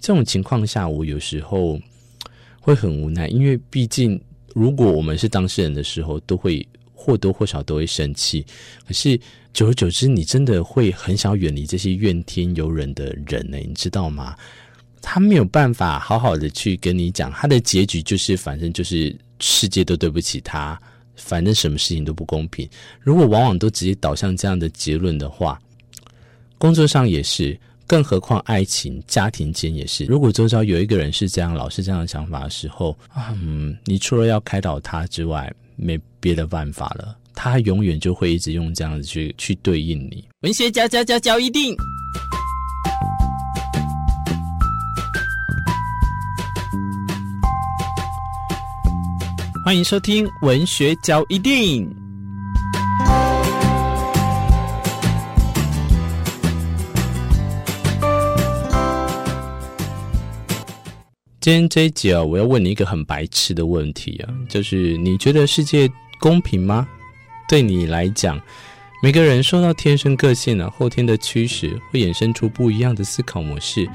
这种情况下，我有时候会很无奈，因为毕竟如果我们是当事人的时候，都会或多或少都会生气。可是久而久之，你真的会很想远离这些怨天尤人的人呢，你知道吗？他没有办法好好的去跟你讲，他的结局就是反正就是世界都对不起他，反正什么事情都不公平。如果往往都直接导向这样的结论的话，工作上也是，更何况爱情、家庭间也是。如果周遭有一个人是这样，老是这样的想法的时候，嗯，你除了要开导他之外，没别的办法了。他永远就会一直用这样子去去对应你。文学家家家教一定。欢迎收听《文学交一定》。今天这一集啊，我要问你一个很白痴的问题啊，就是你觉得世界公平吗？对你来讲，每个人受到天生个性啊，后天的驱使，会衍生出不一样的思考模式。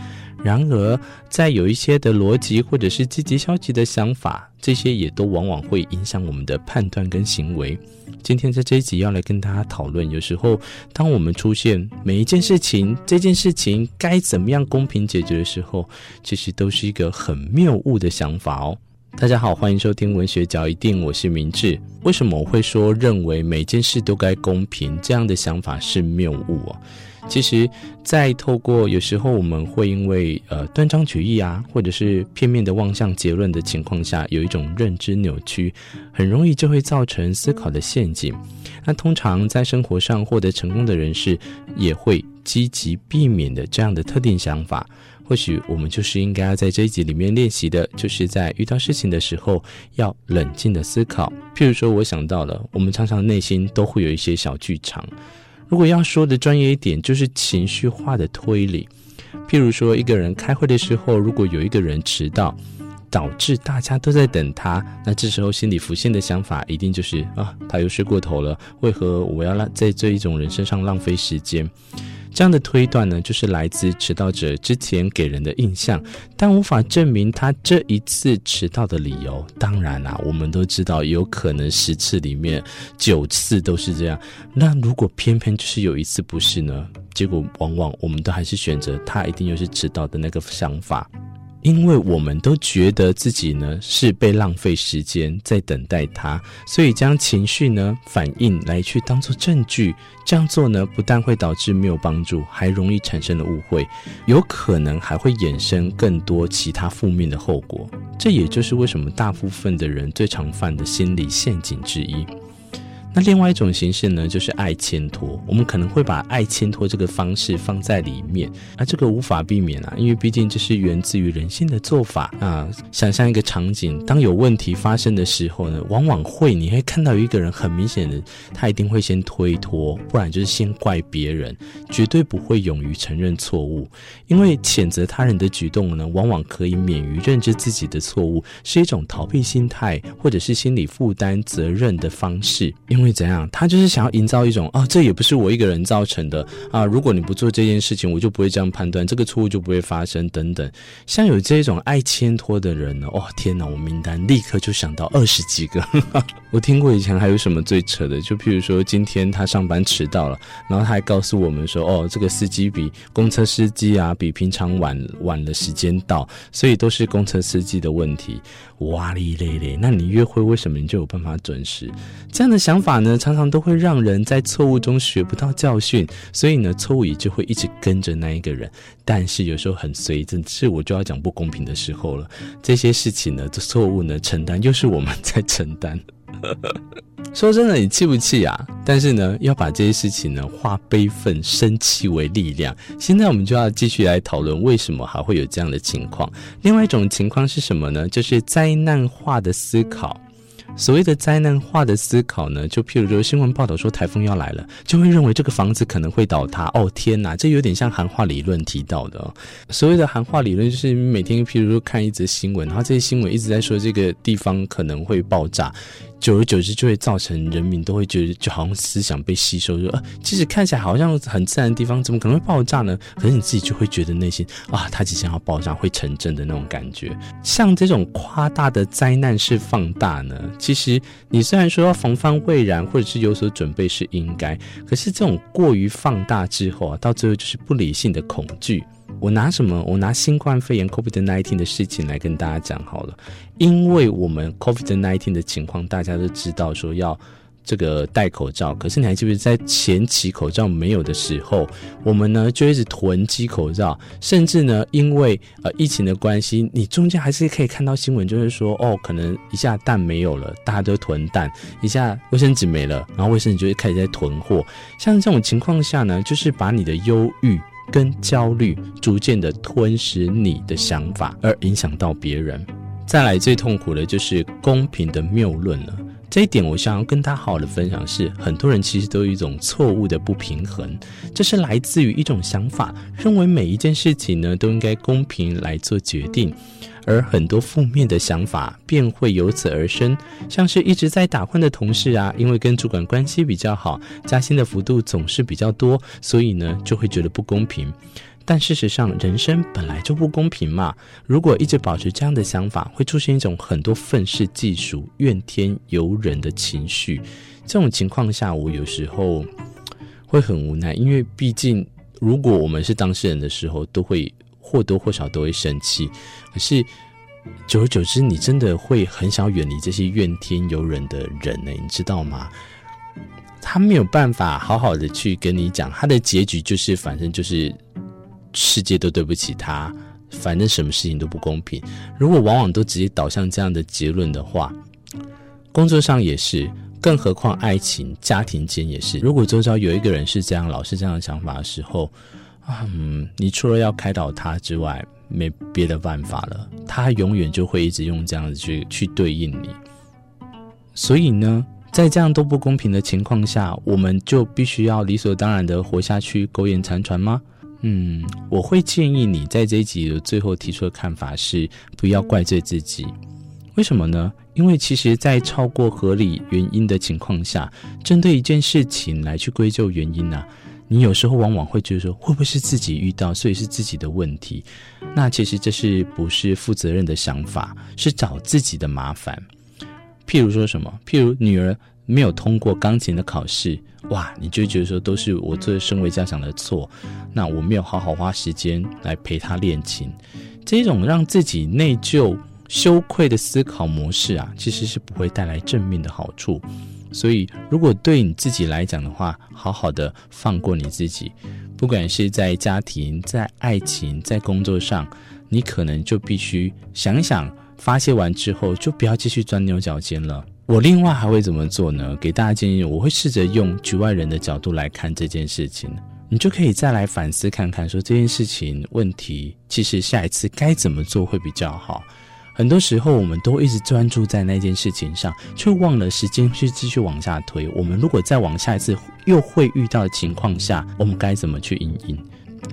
然而，在有一些的逻辑或者是积极消极的想法，这些也都往往会影响我们的判断跟行为。今天在这一集要来跟大家讨论，有时候当我们出现每一件事情，这件事情该怎么样公平解决的时候，其实都是一个很谬误的想法哦。大家好，欢迎收听文学角一定，我是明志。为什么我会说认为每件事都该公平这样的想法是谬误啊？其实，在透过有时候我们会因为呃断章取义啊，或者是片面的望向结论的情况下，有一种认知扭曲，很容易就会造成思考的陷阱。那通常在生活上获得成功的人士，也会积极避免的这样的特定想法。或许我们就是应该要在这一集里面练习的，就是在遇到事情的时候要冷静的思考。譬如说，我想到了，我们常常内心都会有一些小剧场。如果要说的专业一点，就是情绪化的推理。譬如说，一个人开会的时候，如果有一个人迟到，导致大家都在等他，那这时候心里浮现的想法一定就是啊，他又睡过头了，为何我要让在这一种人身上浪费时间？这样的推断呢，就是来自迟到者之前给人的印象，但无法证明他这一次迟到的理由。当然啦，我们都知道，有可能十次里面九次都是这样。那如果偏偏就是有一次不是呢？结果往往我们都还是选择他一定又是迟到的那个想法。因为我们都觉得自己呢是被浪费时间在等待他，所以将情绪呢反应来去当做证据，这样做呢不但会导致没有帮助，还容易产生了误会，有可能还会衍生更多其他负面的后果。这也就是为什么大部分的人最常犯的心理陷阱之一。那另外一种形式呢，就是爱牵拖。我们可能会把爱牵拖这个方式放在里面，那这个无法避免啊，因为毕竟这是源自于人性的做法啊。想象一个场景，当有问题发生的时候呢，往往会你会看到一个人很明显的，他一定会先推脱，不然就是先怪别人，绝对不会勇于承认错误。因为谴责他人的举动呢，往往可以免于认知自己的错误，是一种逃避心态或者是心理负担责任的方式，因为。会怎样？他就是想要营造一种哦，这也不是我一个人造成的啊！如果你不做这件事情，我就不会这样判断，这个错误就不会发生等等。像有这种爱牵拖的人呢，哦天哪！我名单立刻就想到二十几个。我听过以前还有什么最扯的？就譬如说，今天他上班迟到了，然后他还告诉我们说，哦，这个司机比公车司机啊，比平常晚晚了时间到，所以都是公车司机的问题。哇哩咧咧，那你约会为什么你就有办法准时？这样的想法呢，常常都会让人在错误中学不到教训，所以呢，错误也就会一直跟着那一个人。但是有时候很随，真是我就要讲不公平的时候了。这些事情呢，这错误呢，承担又是我们在承担。说真的，你气不气啊？但是呢，要把这些事情呢，化悲愤、生气为力量。现在我们就要继续来讨论，为什么还会有这样的情况？另外一种情况是什么呢？就是灾难化的思考。所谓的灾难化的思考呢，就譬如说新闻报道说台风要来了，就会认为这个房子可能会倒塌。哦天哪，这有点像韩化理论提到的哦。所谓的韩化理论就是每天譬如说看一则新闻，然后这些新闻一直在说这个地方可能会爆炸，久而久之就会造成人民都会觉得，就好像思想被吸收，说，呃，其实看起来好像很自然的地方，怎么可能会爆炸呢？可是你自己就会觉得内心啊，它即将要爆炸，会成真的那种感觉。像这种夸大的灾难式放大呢，其实你虽然说要防范未然，或者是有所准备是应该，可是这种过于放大之后啊，到最后就是不理性的恐惧。我拿什么？我拿新冠肺炎 （COVID-19） 的事情来跟大家讲好了，因为我们 COVID-19 的情况，大家都知道说要这个戴口罩。可是你还记不记得，在前期口罩没有的时候，我们呢就一直囤积口罩，甚至呢因为呃疫情的关系，你中间还是可以看到新闻，就是说哦，可能一下蛋没有了，大家都囤蛋；一下卫生纸没了，然后卫生纸就会开始在囤货。像这种情况下呢，就是把你的忧郁。跟焦虑逐渐的吞噬你的想法，而影响到别人。再来最痛苦的就是公平的谬论了。这一点我想要跟他好好的分享是，很多人其实都有一种错误的不平衡，这是来自于一种想法，认为每一件事情呢都应该公平来做决定。而很多负面的想法便会由此而生，像是一直在打混的同事啊，因为跟主管关系比较好，加薪的幅度总是比较多，所以呢就会觉得不公平。但事实上，人生本来就不公平嘛。如果一直保持这样的想法，会出现一种很多愤世嫉俗、怨天尤人的情绪。这种情况下，我有时候会很无奈，因为毕竟如果我们是当事人的时候，都会。或多或少都会生气，可是久而久之，你真的会很想远离这些怨天尤人的人呢？你知道吗？他没有办法好好的去跟你讲，他的结局就是，反正就是世界都对不起他，反正什么事情都不公平。如果往往都直接导向这样的结论的话，工作上也是，更何况爱情、家庭间也是。如果周遭有一个人是这样，老是这样的想法的时候，嗯，你除了要开导他之外，没别的办法了。他永远就会一直用这样子去去对应你。所以呢，在这样都不公平的情况下，我们就必须要理所当然的活下去，苟延残喘吗？嗯，我会建议你在这一集的最后提出的看法是，不要怪罪自己。为什么呢？因为其实，在超过合理原因的情况下，针对一件事情来去归咎原因呢、你有时候往往会觉得说，会不会是自己遇到，所以是自己的问题？那其实这是不是负责任的想法？是找自己的麻烦。譬如说什么？譬如女儿没有通过钢琴的考试，哇，你就觉得说都是我作为身为家长的错。那我没有好好花时间来陪她练琴，这种让自己内疚、羞愧的思考模式啊，其实是不会带来正面的好处。所以，如果对你自己来讲的话，好好的放过你自己，不管是在家庭、在爱情、在工作上，你可能就必须想想，发泄完之后就不要继续钻牛角尖了。我另外还会怎么做呢？给大家建议，我会试着用局外人的角度来看这件事情，你就可以再来反思看看，说这件事情问题，其实下一次该怎么做会比较好。很多时候，我们都一直专注在那件事情上，却忘了时间去继续往下推。我们如果再往下一次又会遇到的情况下，我们该怎么去应应？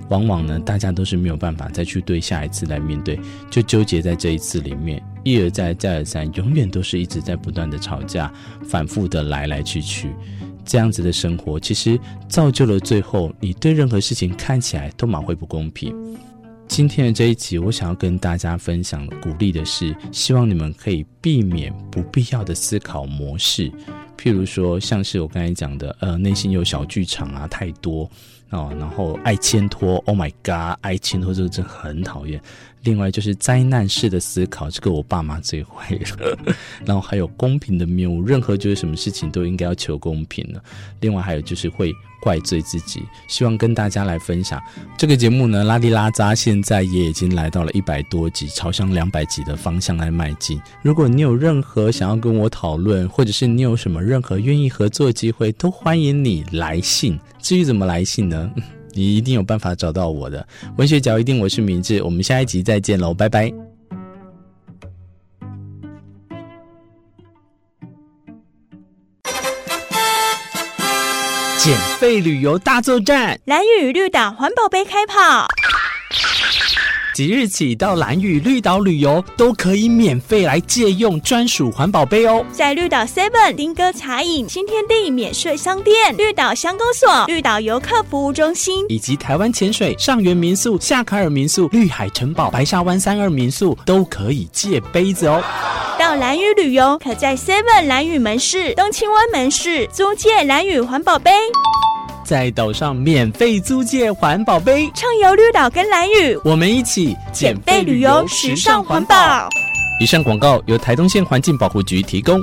往往呢，大家都是没有办法再去对下一次来面对，就纠结在这一次里面，一而再，再而三，永远都是一直在不断的吵架，反复的来来去去，这样子的生活，其实造就了最后你对任何事情看起来都蛮会不公平。今天的这一集，我想要跟大家分享、鼓励的是，希望你们可以避免不必要的思考模式，譬如说，像是我刚才讲的，呃，内心有小剧场啊，太多哦，然后爱牵拖，Oh my God，爱牵拖这个真的很讨厌。另外就是灾难式的思考，这个我爸妈最会了。然后还有公平的谬误，任何就是什么事情都应该要求公平了。另外还有就是会怪罪自己，希望跟大家来分享这个节目呢，拉里拉扎现在也已经来到了一百多集，朝向两百集的方向来迈进。如果你有任何想要跟我讨论，或者是你有什么任何愿意合作机会，都欢迎你来信。至于怎么来信呢？你一定有办法找到我的文学角一定，我是明智，我们下一集再见喽，拜拜。减废旅游大作战，蓝雨绿岛环保杯开跑。即日起到蓝屿绿岛旅游，都可以免费来借用专属环保杯哦。在绿岛 Seven、丁哥茶饮、新天地免税商店、绿岛乡公所、绿岛游客服务中心，以及台湾潜水、上元民宿、夏卡尔民宿、绿海城堡、白沙湾三二民宿，都可以借杯子哦。到蓝屿旅游，可在 Seven 蓝屿门市、东青湾门市租借蓝屿环保杯。在岛上免费租借环保杯，畅游绿岛跟蓝屿，我们一起减肥旅游，时尚环保。以上广告由台东县环境保护局提供。